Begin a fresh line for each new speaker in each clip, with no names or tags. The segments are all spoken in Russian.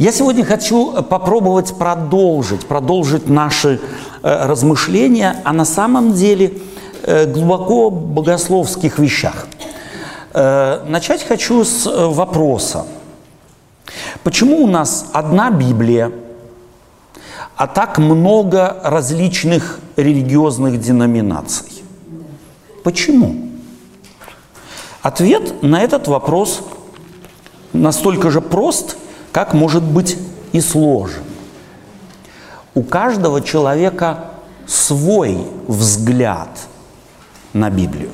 Я сегодня хочу попробовать продолжить, продолжить наши э, размышления о на самом деле э, глубоко богословских вещах. Э, начать хочу с вопроса. Почему у нас одна Библия, а так много различных религиозных деноминаций? Почему? Ответ на этот вопрос настолько же прост, как может быть и сложен. У каждого человека свой взгляд на Библию.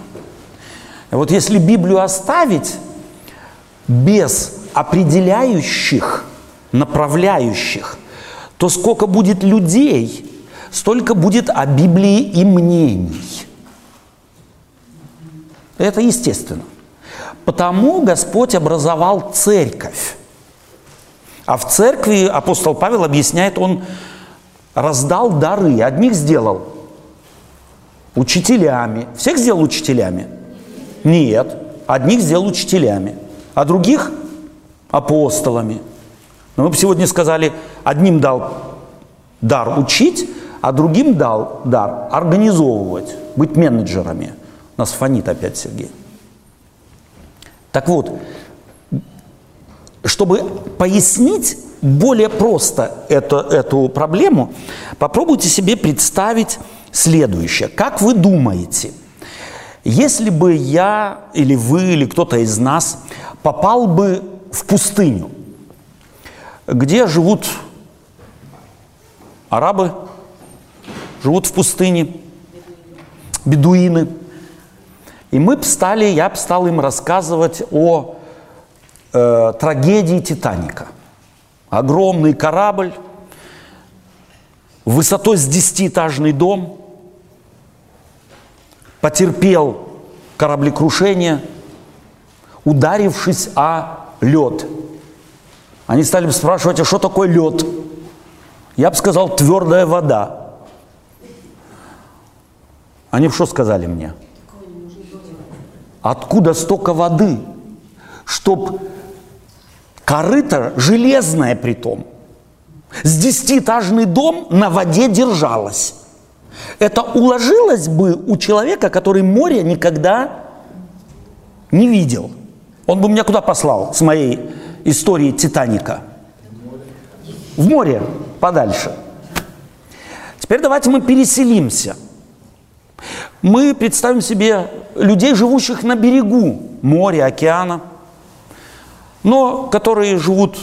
Вот если Библию оставить без определяющих, направляющих, то сколько будет людей, столько будет о Библии и мнений. Это естественно. Потому Господь образовал церковь. А в церкви апостол Павел объясняет, он раздал дары. Одних сделал учителями. Всех сделал учителями? Нет. Одних сделал учителями, а других апостолами. Но мы бы сегодня сказали, одним дал дар учить, а другим дал дар организовывать, быть менеджерами. Нас фонит опять Сергей. Так вот, чтобы пояснить более просто эту, эту проблему, попробуйте себе представить следующее. Как вы думаете, если бы я или вы, или кто-то из нас попал бы в пустыню, где живут арабы, живут в пустыне, бедуины – и мы стали, я стал им рассказывать о э, трагедии Титаника. Огромный корабль, высотой с десятиэтажный дом, потерпел кораблекрушение, ударившись о лед. Они стали спрашивать, а что такое лед? Я бы сказал, твердая вода. Они что сказали мне? – Откуда столько воды? Чтоб корыто железное при том. С десятиэтажный дом на воде держалось. Это уложилось бы у человека, который море никогда не видел. Он бы меня куда послал с моей историей Титаника? В море подальше. Теперь давайте мы переселимся – мы представим себе людей, живущих на берегу моря, океана, но которые живут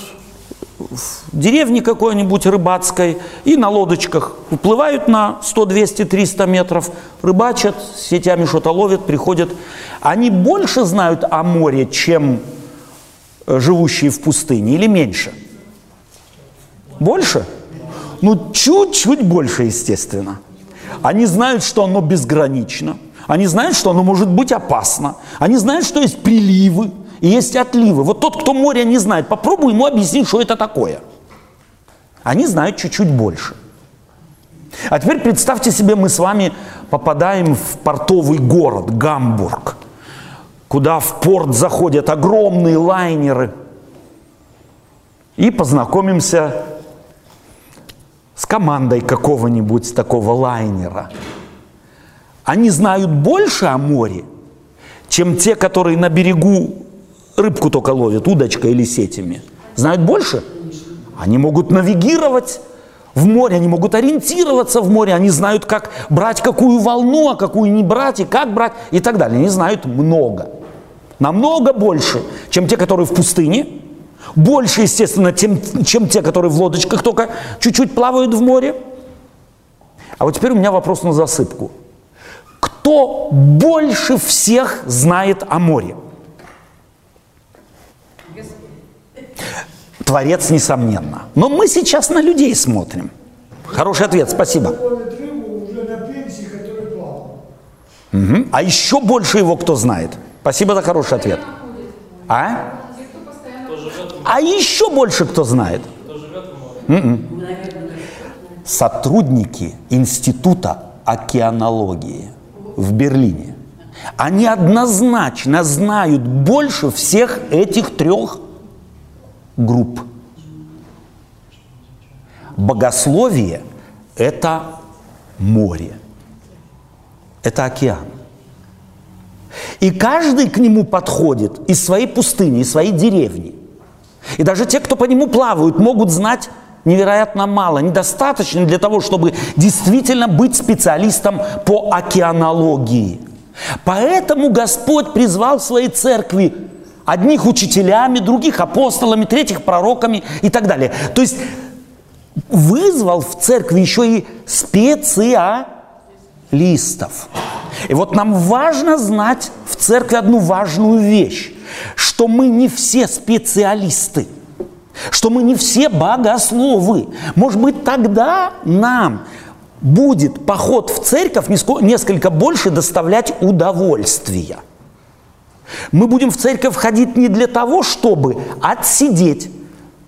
в деревне какой-нибудь рыбацкой и на лодочках уплывают на 100, 200, 300 метров, рыбачат, сетями что-то ловят, приходят. Они больше знают о море, чем э, живущие в пустыне или меньше? Больше? Ну, чуть-чуть больше, естественно. Они знают, что оно безгранично. Они знают, что оно может быть опасно. Они знают, что есть приливы и есть отливы. Вот тот, кто море не знает, попробуй ему объяснить, что это такое. Они знают чуть-чуть больше. А теперь представьте себе, мы с вами попадаем в портовый город Гамбург, куда в порт заходят огромные лайнеры, и познакомимся с командой какого-нибудь такого лайнера. Они знают больше о море, чем те, которые на берегу рыбку только ловят, удочкой или сетями. Знают больше? Они могут навигировать в море, они могут ориентироваться в море, они знают, как брать какую волну, а какую не брать, и как брать, и так далее. Они знают много. Намного больше, чем те, которые в пустыне, больше, естественно, тем, чем те, которые в лодочках только чуть-чуть плавают в море. А вот теперь у меня вопрос на засыпку. Кто больше всех знает о море? Творец, несомненно. Но мы сейчас на людей смотрим. Хороший ответ, спасибо. Угу. А еще больше его кто знает? Спасибо за хороший ответ. А? А еще больше кто знает? М-м. Сотрудники Института океанологии в Берлине. Они однозначно знают больше всех этих трех групп. богословие – это море, это океан. И каждый к нему подходит из своей пустыни, из своей деревни. И даже те, кто по нему плавают, могут знать невероятно мало, недостаточно для того, чтобы действительно быть специалистом по океанологии. Поэтому Господь призвал в своей церкви одних учителями, других апостолами, третьих пророками и так далее. То есть вызвал в церкви еще и специалистов. И вот нам важно знать в церкви одну важную вещь, что мы не все специалисты, что мы не все богословы. Может быть, тогда нам будет поход в церковь несколько больше доставлять удовольствия. Мы будем в церковь ходить не для того, чтобы отсидеть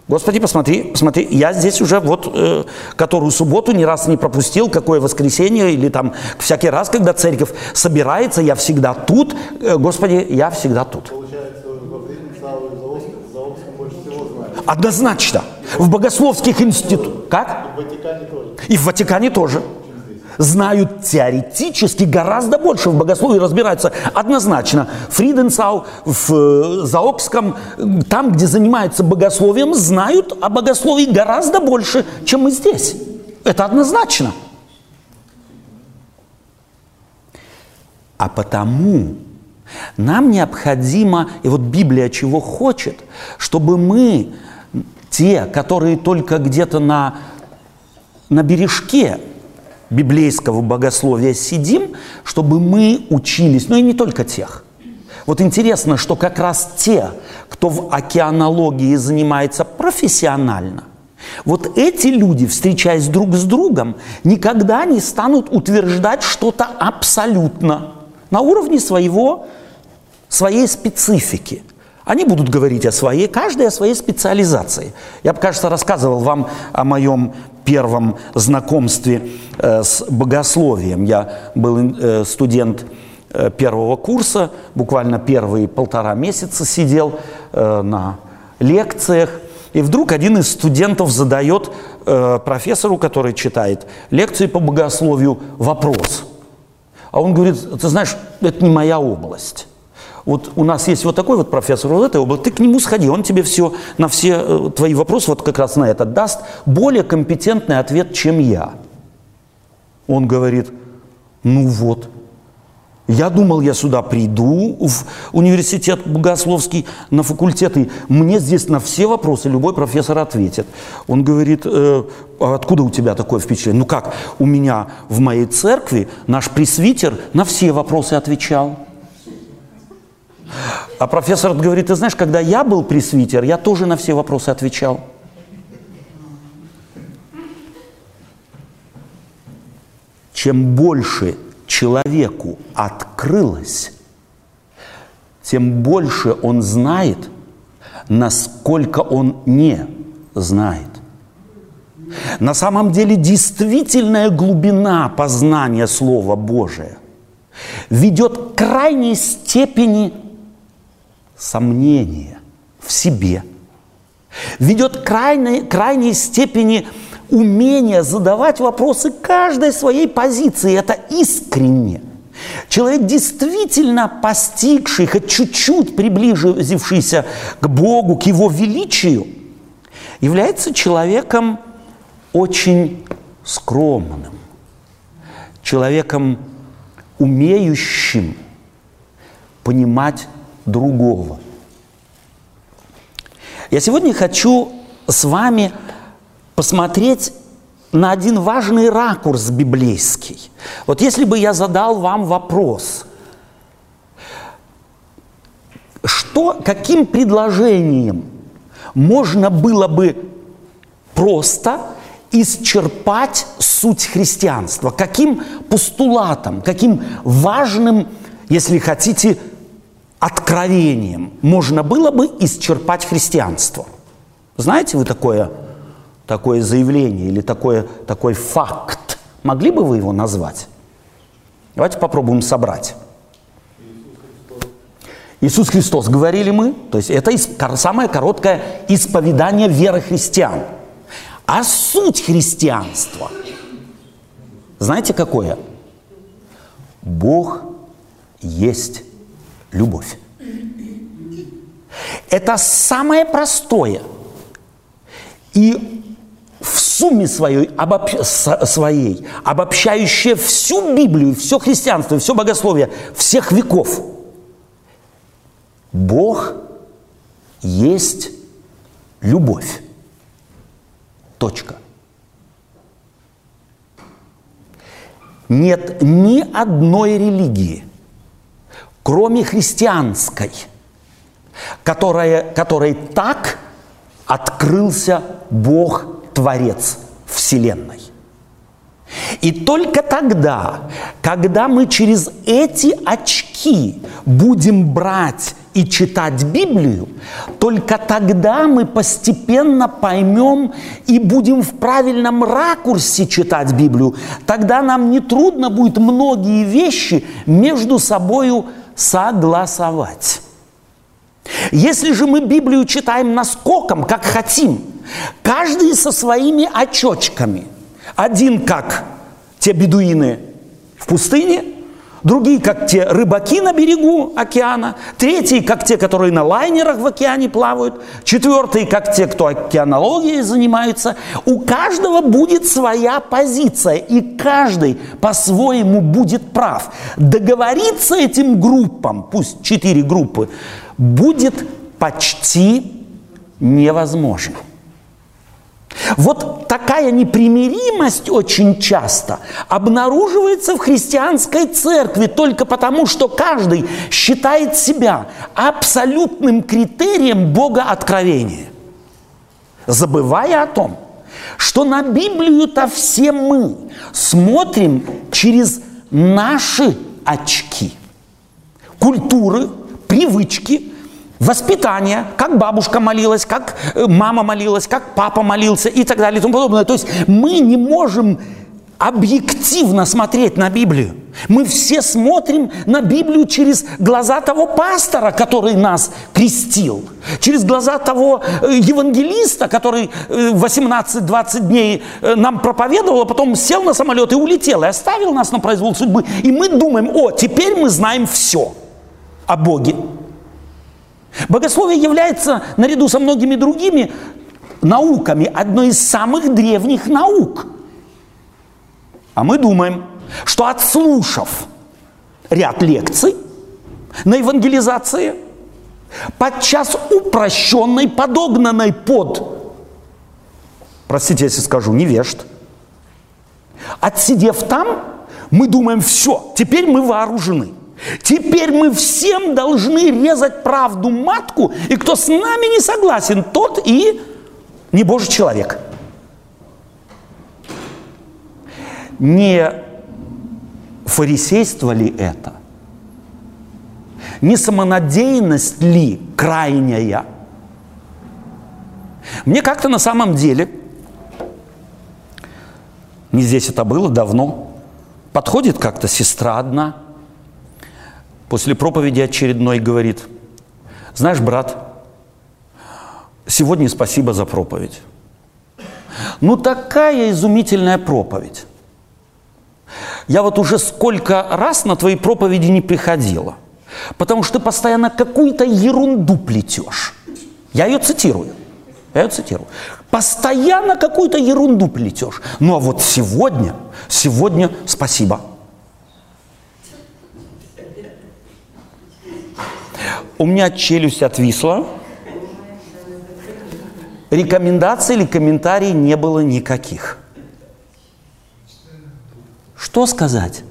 Господи, посмотри, посмотри, я здесь уже вот э, которую субботу ни раз не пропустил, какое воскресенье или там всякий раз, когда церковь собирается, я всегда тут. Э, Господи, я всегда тут. Получается, больше всего знают. Однозначно. В богословских институтах. Как? И в Ватикане тоже. И в Ватикане тоже знают теоретически гораздо больше в богословии разбираются однозначно. Фриденсау в э, Заокском, там, где занимаются богословием, знают о богословии гораздо больше, чем мы здесь. Это однозначно. А потому нам необходимо, и вот Библия чего хочет, чтобы мы, те, которые только где-то на, на бережке библейского богословия сидим, чтобы мы учились, но и не только тех. Вот интересно, что как раз те, кто в океанологии занимается профессионально, вот эти люди, встречаясь друг с другом, никогда не станут утверждать что-то абсолютно на уровне своего, своей специфики. Они будут говорить о своей, каждый о своей специализации. Я, кажется, рассказывал вам о моем первом знакомстве э, с богословием. Я был э, студент э, первого курса, буквально первые полтора месяца сидел на лекциях, и вдруг один из студентов задает профессору, который читает лекции по богословию, вопрос. А он говорит, ты знаешь, это не моя область. Вот у нас есть вот такой вот профессор вот этой области, ты к нему сходи, он тебе все, на все э, твои вопросы вот как раз на это даст более компетентный ответ, чем я. Он говорит, ну вот, я думал, я сюда приду, в университет Богословский, на факультет, и мне здесь на все вопросы любой профессор ответит. Он говорит, э, а откуда у тебя такое впечатление? Ну как, у меня в моей церкви наш пресвитер на все вопросы отвечал. А профессор говорит, ты знаешь, когда я был пресвитер, я тоже на все вопросы отвечал. Чем больше человеку открылось, тем больше он знает, насколько он не знает. На самом деле действительная глубина познания Слова Божия ведет к крайней степени сомнение в себе, ведет к крайней, крайней степени умения задавать вопросы каждой своей позиции. Это искренне. Человек, действительно постигший, хоть чуть-чуть приблизившийся к Богу, к Его величию, является человеком очень скромным, человеком, умеющим понимать другого. Я сегодня хочу с вами посмотреть на один важный ракурс библейский. Вот если бы я задал вам вопрос, что, каким предложением можно было бы просто исчерпать суть христианства, каким постулатом, каким важным, если хотите, откровением можно было бы исчерпать христианство. Знаете вы такое, такое заявление или такое, такой факт? Могли бы вы его назвать? Давайте попробуем собрать. Иисус Христос, говорили мы, то есть это самое короткое исповедание веры христиан. А суть христианства, знаете какое? Бог есть любовь. Это самое простое и в сумме своей, обобщ... своей обобщающее всю Библию, все христианство, все богословие всех веков. Бог есть любовь. Точка. Нет ни одной религии, кроме христианской, которая, которой так открылся Бог Творец Вселенной. И только тогда, когда мы через эти очки будем брать и читать Библию, только тогда мы постепенно поймем и будем в правильном ракурсе читать Библию. Тогда нам не трудно будет многие вещи между собой согласовать. Если же мы Библию читаем наскоком, как хотим, каждый со своими очочками, один как те бедуины в пустыне – другие, как те рыбаки на берегу океана, третьи, как те, которые на лайнерах в океане плавают, четвертые, как те, кто океанологией занимаются. У каждого будет своя позиция, и каждый по-своему будет прав. Договориться этим группам, пусть четыре группы, будет почти невозможно. Вот такая непримиримость очень часто обнаруживается в христианской церкви только потому, что каждый считает себя абсолютным критерием Бога откровения, забывая о том, что на Библию-то все мы смотрим через наши очки. Культуры, привычки, воспитание, как бабушка молилась, как э, мама молилась, как папа молился и так далее и тому подобное. То есть мы не можем объективно смотреть на Библию. Мы все смотрим на Библию через глаза того пастора, который нас крестил, через глаза того э, евангелиста, который 18-20 э, дней нам проповедовал, а потом сел на самолет и улетел, и оставил нас на произвол судьбы. И мы думаем, о, теперь мы знаем все о Боге. Богословие является, наряду со многими другими науками, одной из самых древних наук. А мы думаем, что отслушав ряд лекций на евангелизации, подчас упрощенной, подогнанной под, простите, если скажу, невежд, отсидев там, мы думаем, все, теперь мы вооружены – Теперь мы всем должны резать правду матку, и кто с нами не согласен, тот и не Божий человек. Не фарисейство ли это? Не самонадеянность ли крайняя? Мне как-то на самом деле, не здесь это было давно, подходит как-то сестра одна – после проповеди очередной говорит, знаешь, брат, сегодня спасибо за проповедь. Ну такая изумительная проповедь. Я вот уже сколько раз на твои проповеди не приходила, потому что ты постоянно какую-то ерунду плетешь. Я ее цитирую. Я ее цитирую. Постоянно какую-то ерунду плетешь. Ну а вот сегодня, сегодня спасибо. У меня челюсть отвисла. Рекомендаций или комментариев не было никаких. Что сказать?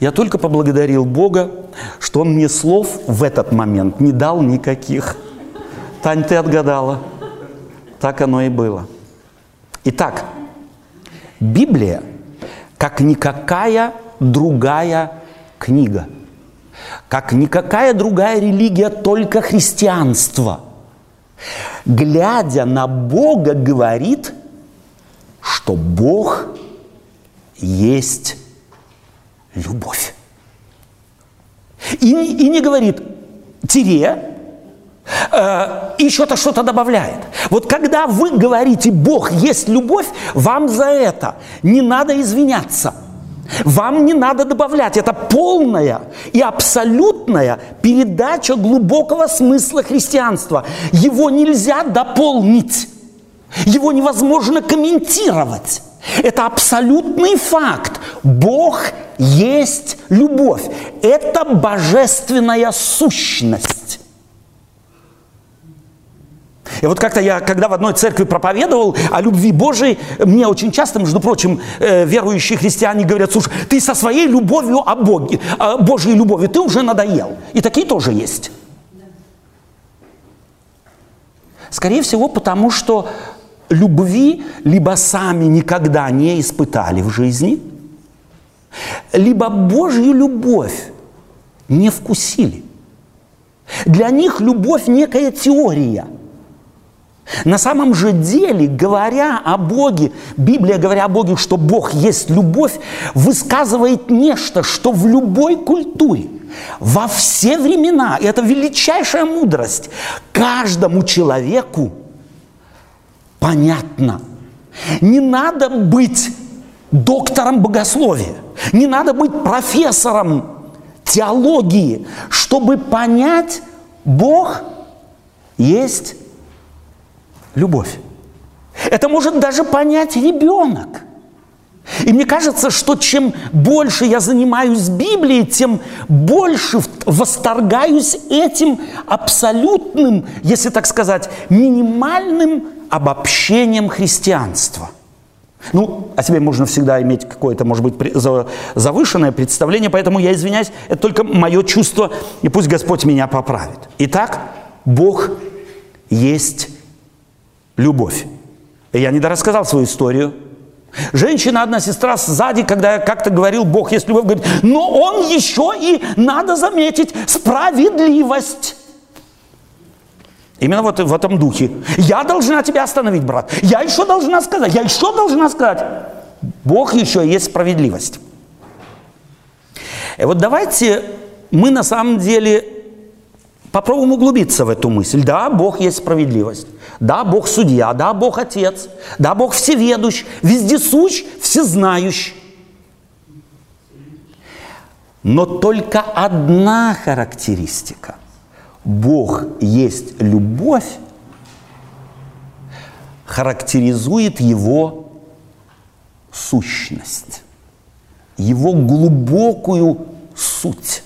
Я только поблагодарил Бога, что Он мне слов в этот момент не дал никаких. Тань, ты отгадала. Так оно и было. Итак, Библия, как никакая другая книга – как никакая другая религия, только христианство, глядя на Бога, говорит, что Бог есть любовь. И, и не говорит, тире, э, еще-то что-то добавляет. Вот когда вы говорите «Бог есть любовь», вам за это не надо извиняться. Вам не надо добавлять. Это полная и абсолютная передача глубокого смысла христианства. Его нельзя дополнить. Его невозможно комментировать. Это абсолютный факт. Бог есть любовь. Это божественная сущность. И вот как-то я, когда в одной церкви проповедовал о любви Божией, мне очень часто, между прочим, э, верующие христиане говорят, слушай, ты со своей любовью о Боге, о Божьей любовью, ты уже надоел. И такие тоже есть. Скорее всего, потому что любви либо сами никогда не испытали в жизни, либо Божью любовь не вкусили. Для них любовь некая теория. На самом же деле, говоря о Боге, Библия, говоря о Боге, что Бог есть любовь, высказывает нечто, что в любой культуре, во все времена, и это величайшая мудрость, каждому человеку понятно. Не надо быть доктором богословия, не надо быть профессором теологии, чтобы понять, Бог есть любовь. Это может даже понять ребенок. И мне кажется, что чем больше я занимаюсь Библией, тем больше восторгаюсь этим абсолютным, если так сказать, минимальным обобщением христианства. Ну, о себе можно всегда иметь какое-то, может быть, завышенное представление, поэтому я извиняюсь, это только мое чувство, и пусть Господь меня поправит. Итак, Бог есть любовь. И я недорассказал свою историю. Женщина, одна сестра сзади, когда я как-то говорил, Бог есть любовь, говорит, но он еще и, надо заметить, справедливость. Именно вот в этом духе. Я должна тебя остановить, брат. Я еще должна сказать, я еще должна сказать. Бог еще есть справедливость. И вот давайте мы на самом деле попробуем углубиться в эту мысль. Да, Бог есть справедливость. Да, Бог судья. Да, Бог отец. Да, Бог всеведущ, вездесущ, всезнающий. Но только одна характеристика Бог есть любовь, характеризует его сущность, его глубокую суть.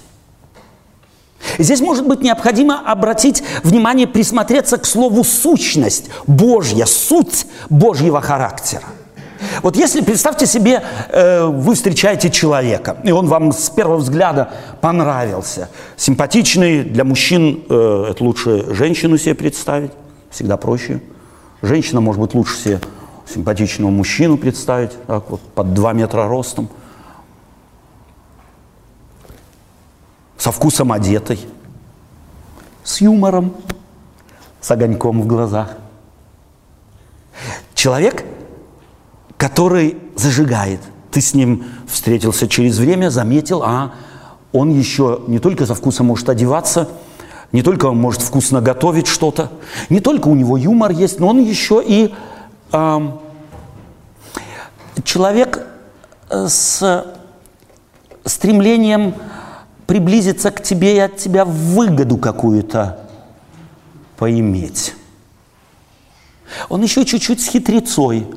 Здесь может быть необходимо обратить внимание, присмотреться к слову «сущность», Божья, суть Божьего характера. Вот если, представьте себе, э, вы встречаете человека, и он вам с первого взгляда понравился. Симпатичный, для мужчин э, это лучше женщину себе представить, всегда проще. Женщина, может быть, лучше себе симпатичного мужчину представить, так вот, под 2 метра ростом, со вкусом одетой, с юмором, с огоньком в глазах. Человек – который зажигает. Ты с ним встретился через время, заметил, а он еще не только за вкусом может одеваться, не только он может вкусно готовить что-то, не только у него юмор есть, но он еще и э, человек с стремлением приблизиться к тебе и от тебя выгоду какую-то поиметь. Он еще чуть-чуть с хитрецой –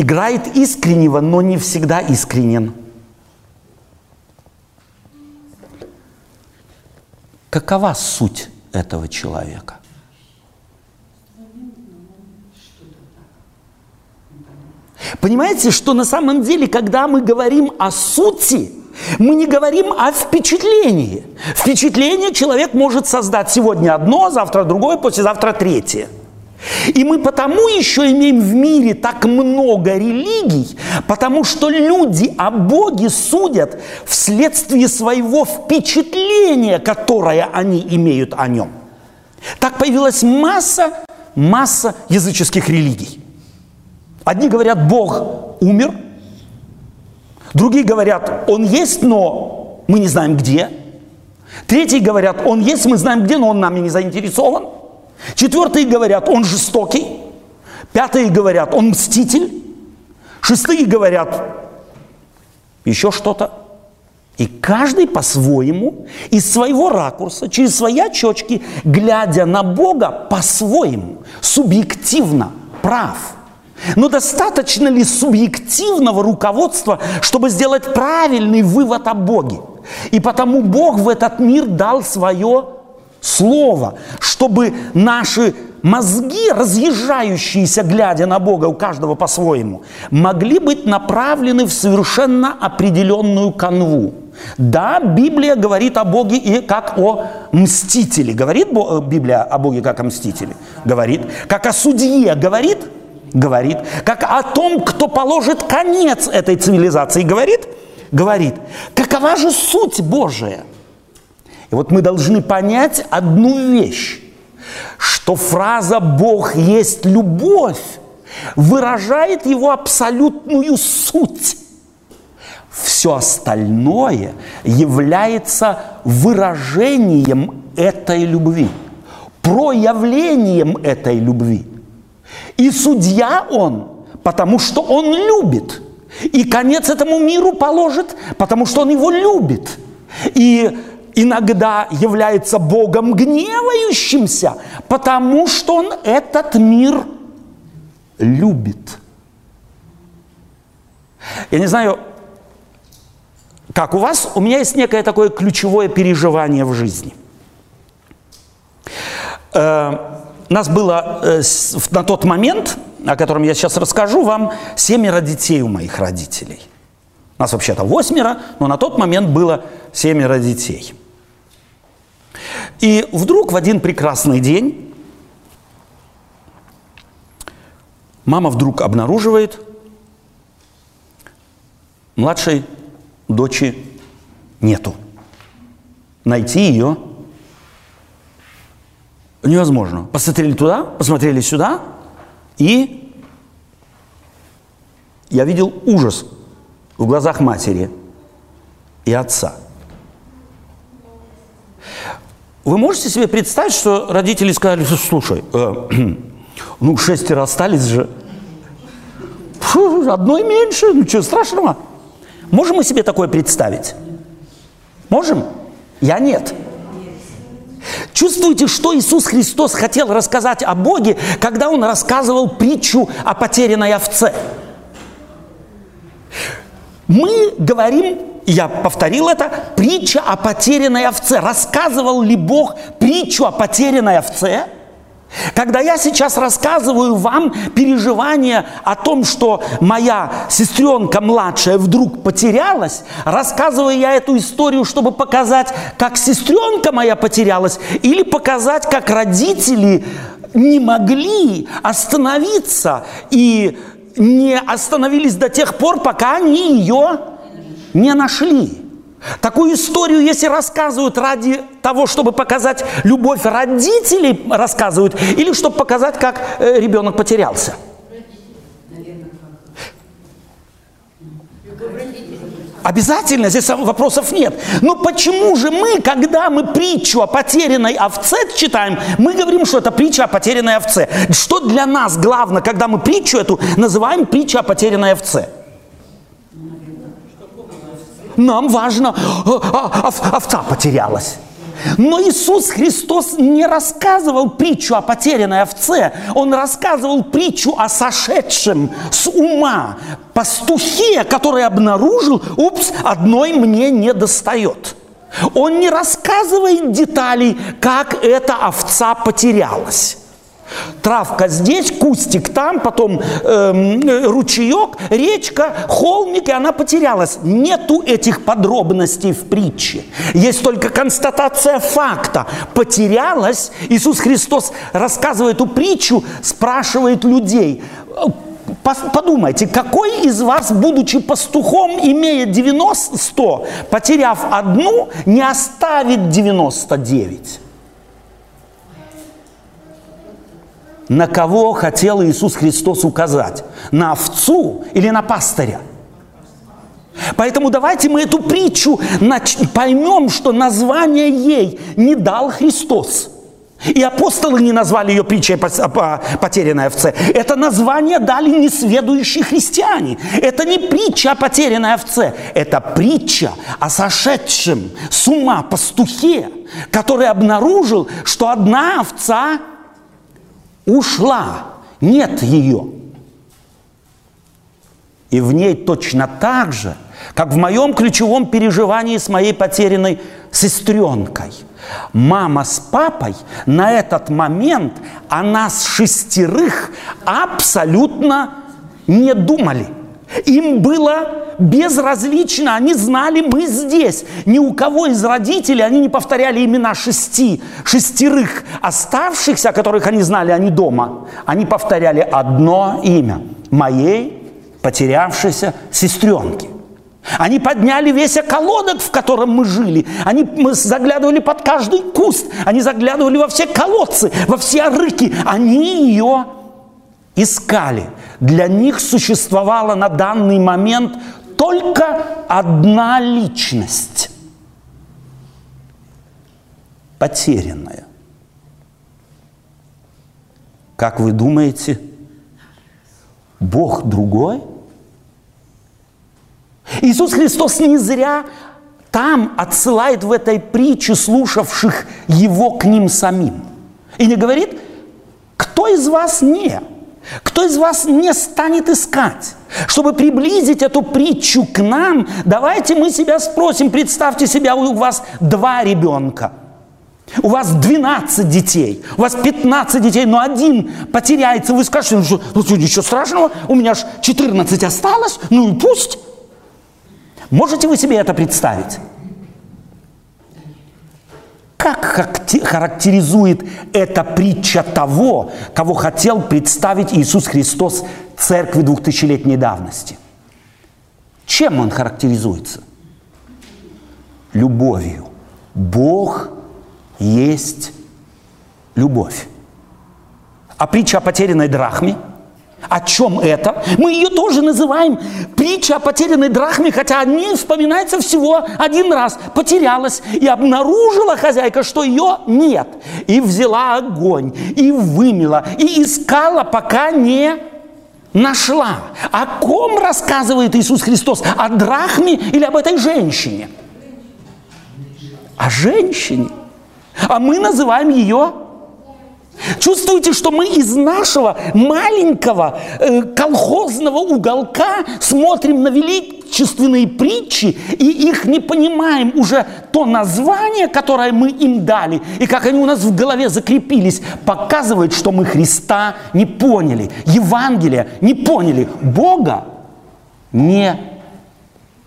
играет искреннего, но не всегда искренен. Какова суть этого человека? Понимаете, что на самом деле, когда мы говорим о сути, мы не говорим о впечатлении. Впечатление человек может создать сегодня одно, завтра другое, послезавтра третье – и мы потому еще имеем в мире так много религий, потому что люди о Боге судят вследствие своего впечатления, которое они имеют о нем. Так появилась масса, масса языческих религий. Одни говорят, Бог умер, другие говорят, Он есть, но мы не знаем где. Третьи говорят, он есть, мы знаем где, но он нами не заинтересован. Четвертые говорят, он жестокий. Пятые говорят, он мститель. Шестые говорят, еще что-то. И каждый по-своему, из своего ракурса, через свои очечки, глядя на Бога по-своему, субъективно, прав. Но достаточно ли субъективного руководства, чтобы сделать правильный вывод о Боге? И потому Бог в этот мир дал свое слово, чтобы наши мозги, разъезжающиеся, глядя на Бога, у каждого по-своему, могли быть направлены в совершенно определенную канву. Да, Библия говорит о Боге и как о мстителе. Говорит э, Библия о Боге как о мстителе? Говорит. Как о судье? Говорит? Говорит. Как о том, кто положит конец этой цивилизации? Говорит? Говорит. Какова же суть Божия? И вот мы должны понять одну вещь, что фраза «Бог есть любовь» выражает его абсолютную суть. Все остальное является выражением этой любви, проявлением этой любви. И судья он, потому что он любит. И конец этому миру положит, потому что он его любит. И иногда является Богом гневающимся, потому что Он этот мир любит. Я не знаю, как у вас, у меня есть некое такое ключевое переживание в жизни. Э, нас было э, на тот момент, о котором я сейчас расскажу вам, семеро детей у моих родителей. Нас вообще-то восьмеро, но на тот момент было семеро детей – и вдруг в один прекрасный день мама вдруг обнаруживает младшей дочи нету. Найти ее невозможно. Посмотрели туда, посмотрели сюда, и я видел ужас в глазах матери и отца – вы можете себе представить, что родители сказали, слушай, э, ну шестеро остались же, Фу, одной меньше, ну что страшного? Можем мы себе такое представить? Можем? Я нет. Чувствуете, что Иисус Христос хотел рассказать о Боге, когда Он рассказывал притчу о потерянной овце? Мы говорим я повторил это, притча о потерянной овце. Рассказывал ли Бог притчу о потерянной овце? Когда я сейчас рассказываю вам переживание о том, что моя сестренка младшая вдруг потерялась, рассказываю я эту историю, чтобы показать, как сестренка моя потерялась, или показать, как родители не могли остановиться и не остановились до тех пор, пока они ее не нашли. Такую историю, если рассказывают ради того, чтобы показать любовь родителей, рассказывают, или чтобы показать, как э, ребенок потерялся. Обязательно, здесь вопросов нет. Но почему же мы, когда мы притчу о потерянной овце читаем, мы говорим, что это притча о потерянной овце? Что для нас главное, когда мы притчу эту называем притча о потерянной овце? Нам важно, а, а, овца потерялась. Но Иисус Христос не рассказывал притчу о потерянной овце, Он рассказывал притчу о сошедшем с ума пастухе, который обнаружил, упс, одной мне не достает. Он не рассказывает деталей, как эта овца потерялась. Травка здесь, кустик там, потом э, ручеек, речка, холмик, и она потерялась. Нету этих подробностей в притче. Есть только констатация факта. Потерялась. Иисус Христос рассказывает эту притчу, спрашивает людей. Подумайте, какой из вас, будучи пастухом, имея 90, 100, потеряв одну, не оставит 99? На кого хотел Иисус Христос указать? На овцу или на пастыря? Поэтому давайте мы эту притчу поймем, что название ей не дал Христос. И апостолы не назвали ее притчей «Потерянная овце». Это название дали несведущие христиане. Это не притча о потерянной овце. Это притча о сошедшем с ума пастухе, который обнаружил, что одна овца ушла, нет ее. И в ней точно так же, как в моем ключевом переживании с моей потерянной сестренкой. Мама с папой на этот момент о нас шестерых абсолютно не думали. Им было безразлично, они знали, мы здесь. Ни у кого из родителей они не повторяли имена шести, шестерых оставшихся, которых они знали, они дома. Они повторяли одно имя – моей потерявшейся сестренки. Они подняли весь околодок, в котором мы жили. Они мы заглядывали под каждый куст. Они заглядывали во все колодцы, во все рыки. Они ее искали. Для них существовала на данный момент только одна личность. Потерянная. Как вы думаете, Бог другой – Иисус Христос не зря там отсылает в этой притче слушавших Его к ним самим. И не говорит, кто из вас не, кто из вас не станет искать? Чтобы приблизить эту притчу к нам, давайте мы себя спросим, представьте себя, у вас два ребенка – у вас 12 детей, у вас 15 детей, но один потеряется, вы скажете, ну, что, ну ничего страшного, у меня же 14 осталось, ну и пусть. Можете вы себе это представить? Как характеризует эта притча того, кого хотел представить Иисус Христос церкви двухтысячелетней давности? Чем он характеризуется? Любовью. Бог есть любовь. А притча о потерянной драхме – о чем это? Мы ее тоже называем притча о потерянной драхме, хотя не вспоминается всего один раз. Потерялась и обнаружила хозяйка, что ее нет. И взяла огонь, и вымела, и искала, пока не нашла. О ком рассказывает Иисус Христос? О драхме или об этой женщине? О женщине. А мы называем ее Чувствуете, что мы из нашего маленького э, колхозного уголка смотрим на величественные притчи и их не понимаем уже то название, которое мы им дали, и как они у нас в голове закрепились, показывает, что мы Христа не поняли, Евангелие не поняли, Бога не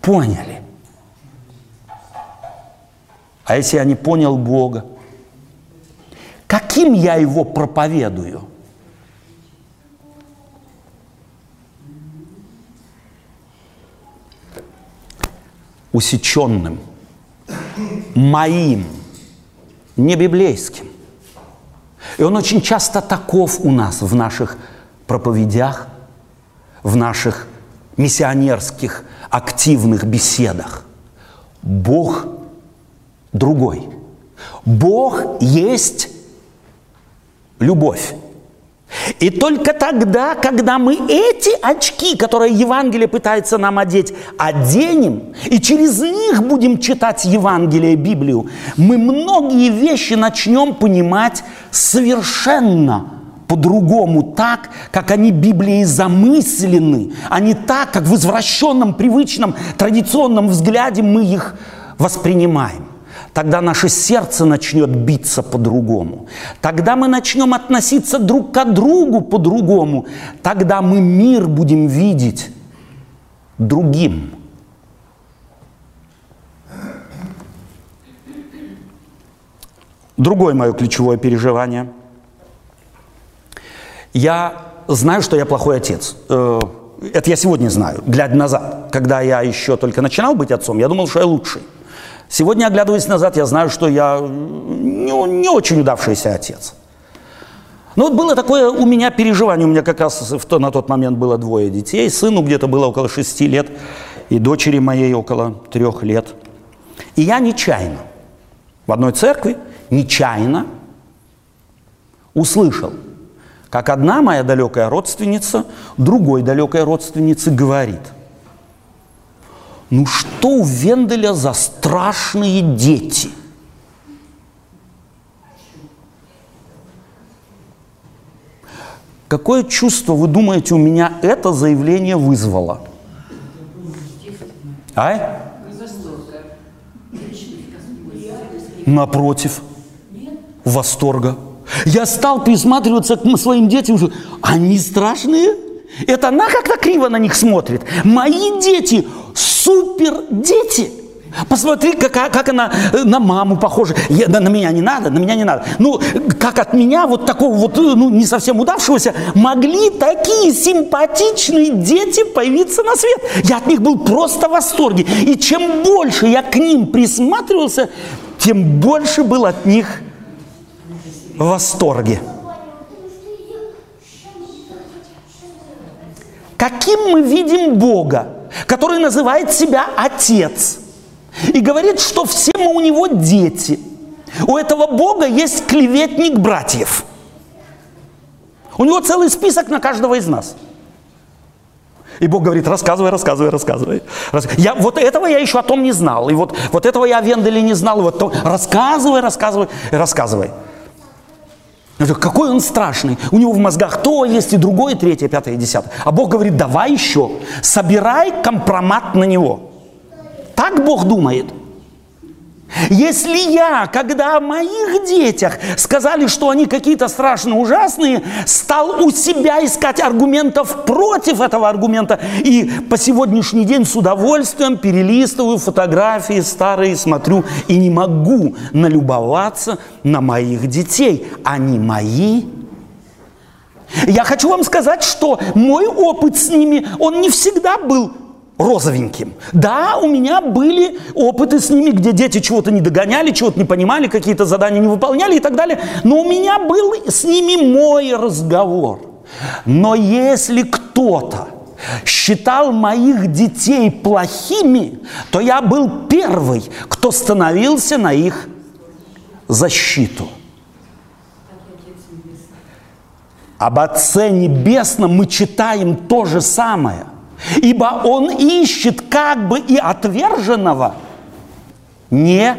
поняли. А если я не понял Бога, Каким я его проповедую? Усеченным, моим, не библейским. И он очень часто таков у нас в наших проповедях, в наших миссионерских активных беседах. Бог другой. Бог есть любовь. И только тогда, когда мы эти очки, которые Евангелие пытается нам одеть, оденем, и через них будем читать Евангелие, Библию, мы многие вещи начнем понимать совершенно по-другому, так, как они Библией замыслены, а не так, как в извращенном, привычном, традиционном взгляде мы их воспринимаем тогда наше сердце начнет биться по-другому. Тогда мы начнем относиться друг к другу по-другому. Тогда мы мир будем видеть другим. Другое мое ключевое переживание. Я знаю, что я плохой отец. Э, это я сегодня знаю, глядя назад. Когда я еще только начинал быть отцом, я думал, что я лучший. Сегодня, оглядываясь назад, я знаю, что я не, не очень удавшийся отец. Но вот было такое у меня переживание, у меня как раз в то, на тот момент было двое детей, сыну где-то было около шести лет. и дочери моей около трех лет. И я нечаянно в одной церкви, нечаянно услышал, как одна моя далекая родственница другой далекой родственнице говорит, ну что у Венделя за страшные дети? Какое чувство, вы думаете, у меня это заявление вызвало? А? Напротив, восторга. Я стал присматриваться к своим детям, уже, они страшные. Это она как-то криво на них смотрит. Мои дети супер дети. Посмотри, как, как она э, на маму похожа. Я, да, на меня не надо, на меня не надо. Ну, как от меня, вот такого вот, э, ну, не совсем удавшегося, могли такие симпатичные дети появиться на свет. Я от них был просто в восторге. И чем больше я к ним присматривался, тем больше был от них в восторге. Каким мы видим Бога, который называет себя Отец и говорит, что все мы у Него дети. У этого Бога есть клеветник братьев. У него целый список на каждого из нас – и Бог говорит, рассказывай, рассказывай, рассказывай. Я, вот этого я еще о том не знал. И вот, вот этого я о Венделе не знал. И вот то, рассказывай, рассказывай, рассказывай. Какой он страшный. У него в мозгах то есть, и другое, третье, пятое, десятое. А Бог говорит, давай еще, собирай компромат на него. Так Бог думает – если я, когда о моих детях сказали, что они какие-то страшно ужасные, стал у себя искать аргументов против этого аргумента, и по сегодняшний день с удовольствием перелистываю фотографии старые, смотрю, и не могу налюбоваться на моих детей. Они мои. Я хочу вам сказать, что мой опыт с ними, он не всегда был розовеньким. Да, у меня были опыты с ними, где дети чего-то не догоняли, чего-то не понимали, какие-то задания не выполняли и так далее. Но у меня был с ними мой разговор. Но если кто-то считал моих детей плохими, то я был первый, кто становился на их защиту. Об Отце Небесном мы читаем то же самое – Ибо он ищет как бы и отверженного не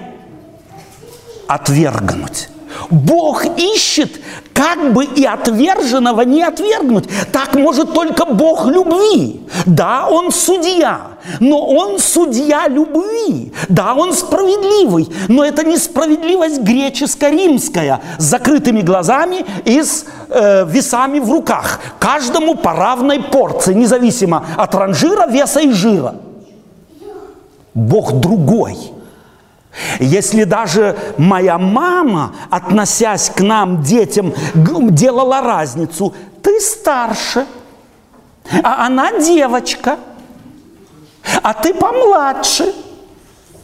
отвергнуть. Бог ищет, как бы и отверженного не отвергнуть. Так может только Бог любви. Да, Он судья, но Он судья любви. Да, Он справедливый, но это не справедливость греческо-римская с закрытыми глазами и с э, весами в руках. Каждому по равной порции, независимо от ранжира, веса и жира. Бог другой – если даже моя мама, относясь к нам, детям, делала разницу, ты старше, а она девочка, а ты помладше.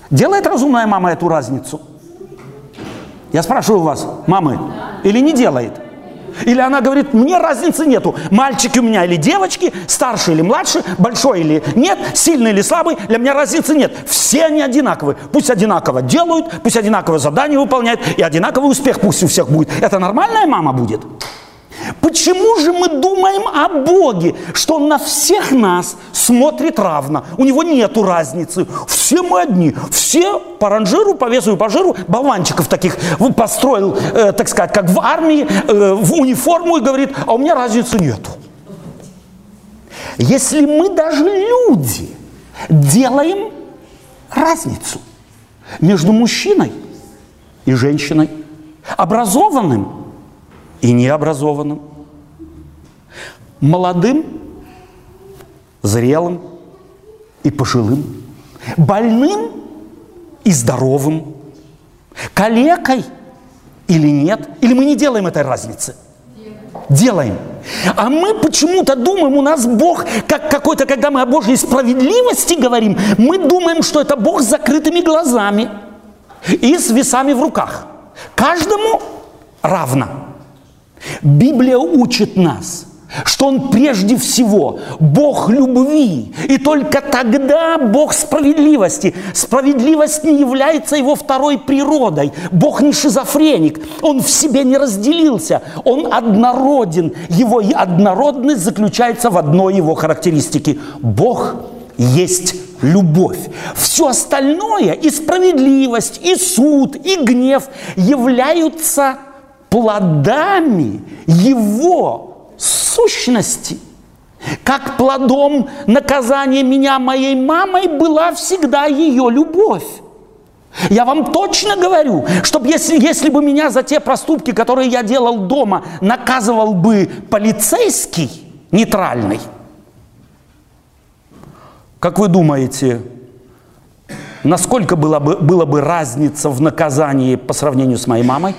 Делает разумная мама эту разницу? Я спрашиваю вас, мамы, или не делает? Или она говорит, мне разницы нету, мальчики у меня или девочки, старший или младший, большой или нет, сильный или слабый, для меня разницы нет. Все они одинаковые. Пусть одинаково делают, пусть одинаковое задание выполняют, и одинаковый успех пусть у всех будет. Это нормальная мама будет? Почему же мы думаем о Боге, что Он на всех нас смотрит равно? У Него нету разницы. Все мы одни. Все по ранжиру, по весу и по жиру болванчиков таких построил, э, так сказать, как в армии, э, в униформу и говорит, а у меня разницы нету. Если мы даже люди делаем разницу между мужчиной и женщиной, образованным и необразованным, молодым, зрелым и пожилым, больным и здоровым, калекой или нет, или мы не делаем этой разницы? Делаем. А мы почему-то думаем, у нас Бог, как какой-то, когда мы о Божьей справедливости говорим, мы думаем, что это Бог с закрытыми глазами и с весами в руках. Каждому равно. Библия учит нас, что Он прежде всего Бог любви, и только тогда Бог справедливости. Справедливость не является Его второй природой. Бог не шизофреник, Он в себе не разделился, Он однороден. Его однородность заключается в одной Его характеристике. Бог есть любовь. Все остальное, и справедливость, и суд, и гнев являются плодами Его сущности. Как плодом наказания меня моей мамой была всегда ее любовь. Я вам точно говорю, чтобы если, если бы меня за те проступки, которые я делал дома, наказывал бы полицейский нейтральный, как вы думаете, насколько была бы, была бы разница в наказании по сравнению с моей мамой?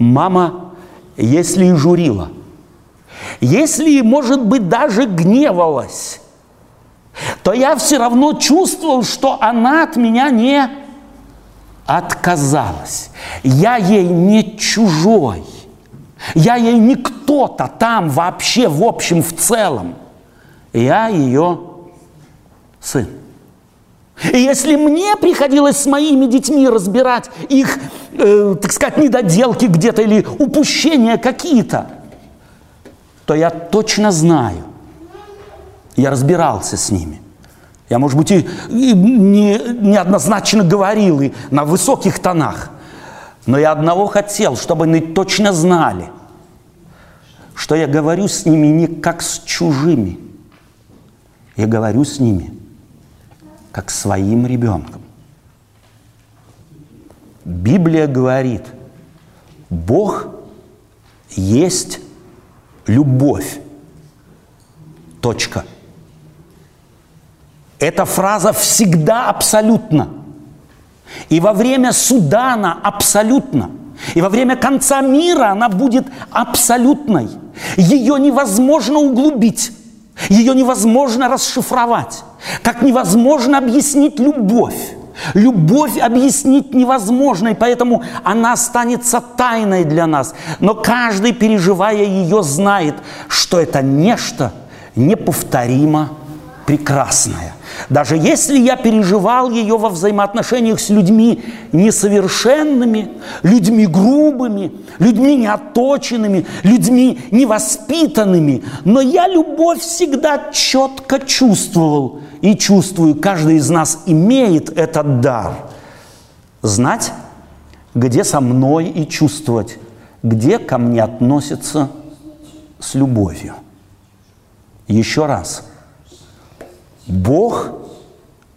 Мама, если и журила, если, может быть, даже гневалась, то я все равно чувствовал, что она от меня не отказалась. Я ей не чужой. Я ей не кто-то там вообще, в общем, в целом. Я ее сын. И если мне приходилось с моими детьми разбирать их, э, так сказать, недоделки где-то или упущения какие-то, то я точно знаю, я разбирался с ними. Я, может быть, и, и не, неоднозначно говорил, и на высоких тонах. Но я одного хотел, чтобы они точно знали, что я говорю с ними не как с чужими. Я говорю с ними – как своим ребенком. Библия говорит, Бог есть любовь. Точка. Эта фраза всегда абсолютна. И во время суда она абсолютна. И во время конца мира она будет абсолютной. Ее невозможно углубить. Ее невозможно расшифровать. Как невозможно объяснить любовь. Любовь объяснить невозможно, и поэтому она останется тайной для нас. Но каждый, переживая ее, знает, что это нечто неповторимо прекрасное. Даже если я переживал ее во взаимоотношениях с людьми несовершенными, людьми грубыми, людьми неоточенными, людьми невоспитанными, но я любовь всегда четко чувствовал и чувствую, каждый из нас имеет этот дар. Знать, где со мной и чувствовать, где ко мне относятся с любовью. Еще раз – Бог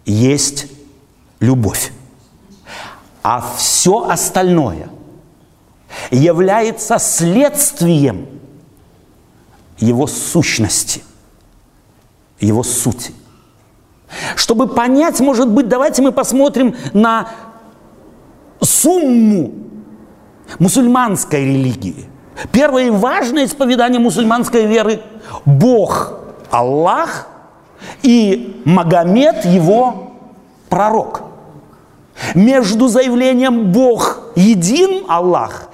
есть любовь. А все остальное является следствием его сущности, его сути. Чтобы понять, может быть, давайте мы посмотрим на сумму мусульманской религии. Первое и важное исповедание мусульманской веры – Бог, Аллах – и Магомед его пророк. Между заявлением «Бог един, Аллах»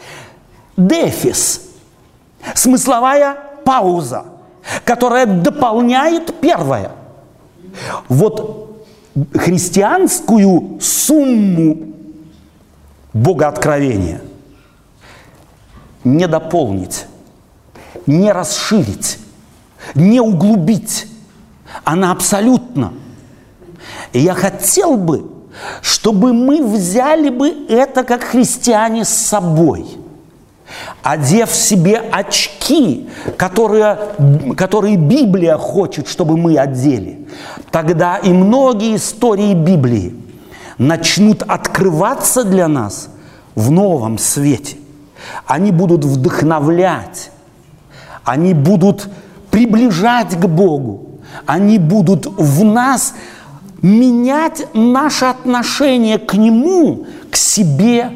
дефис, смысловая пауза, которая дополняет первое. Вот христианскую сумму богооткровения не дополнить, не расширить, не углубить, она абсолютна. И я хотел бы, чтобы мы взяли бы это как христиане с собой, одев себе очки, которые, которые Библия хочет, чтобы мы одели. Тогда и многие истории Библии начнут открываться для нас в новом свете. Они будут вдохновлять, они будут приближать к Богу, они будут в нас менять наше отношение к Нему, к себе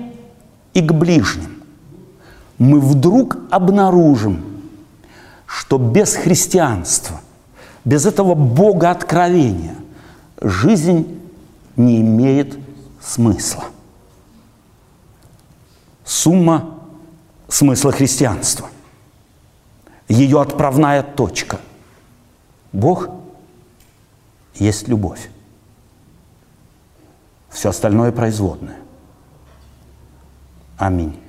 и к ближним. Мы вдруг обнаружим, что без христианства, без этого Бога откровения жизнь не имеет смысла. Сумма смысла христианства. Ее отправная точка. Бог есть любовь. Все остальное производное. Аминь.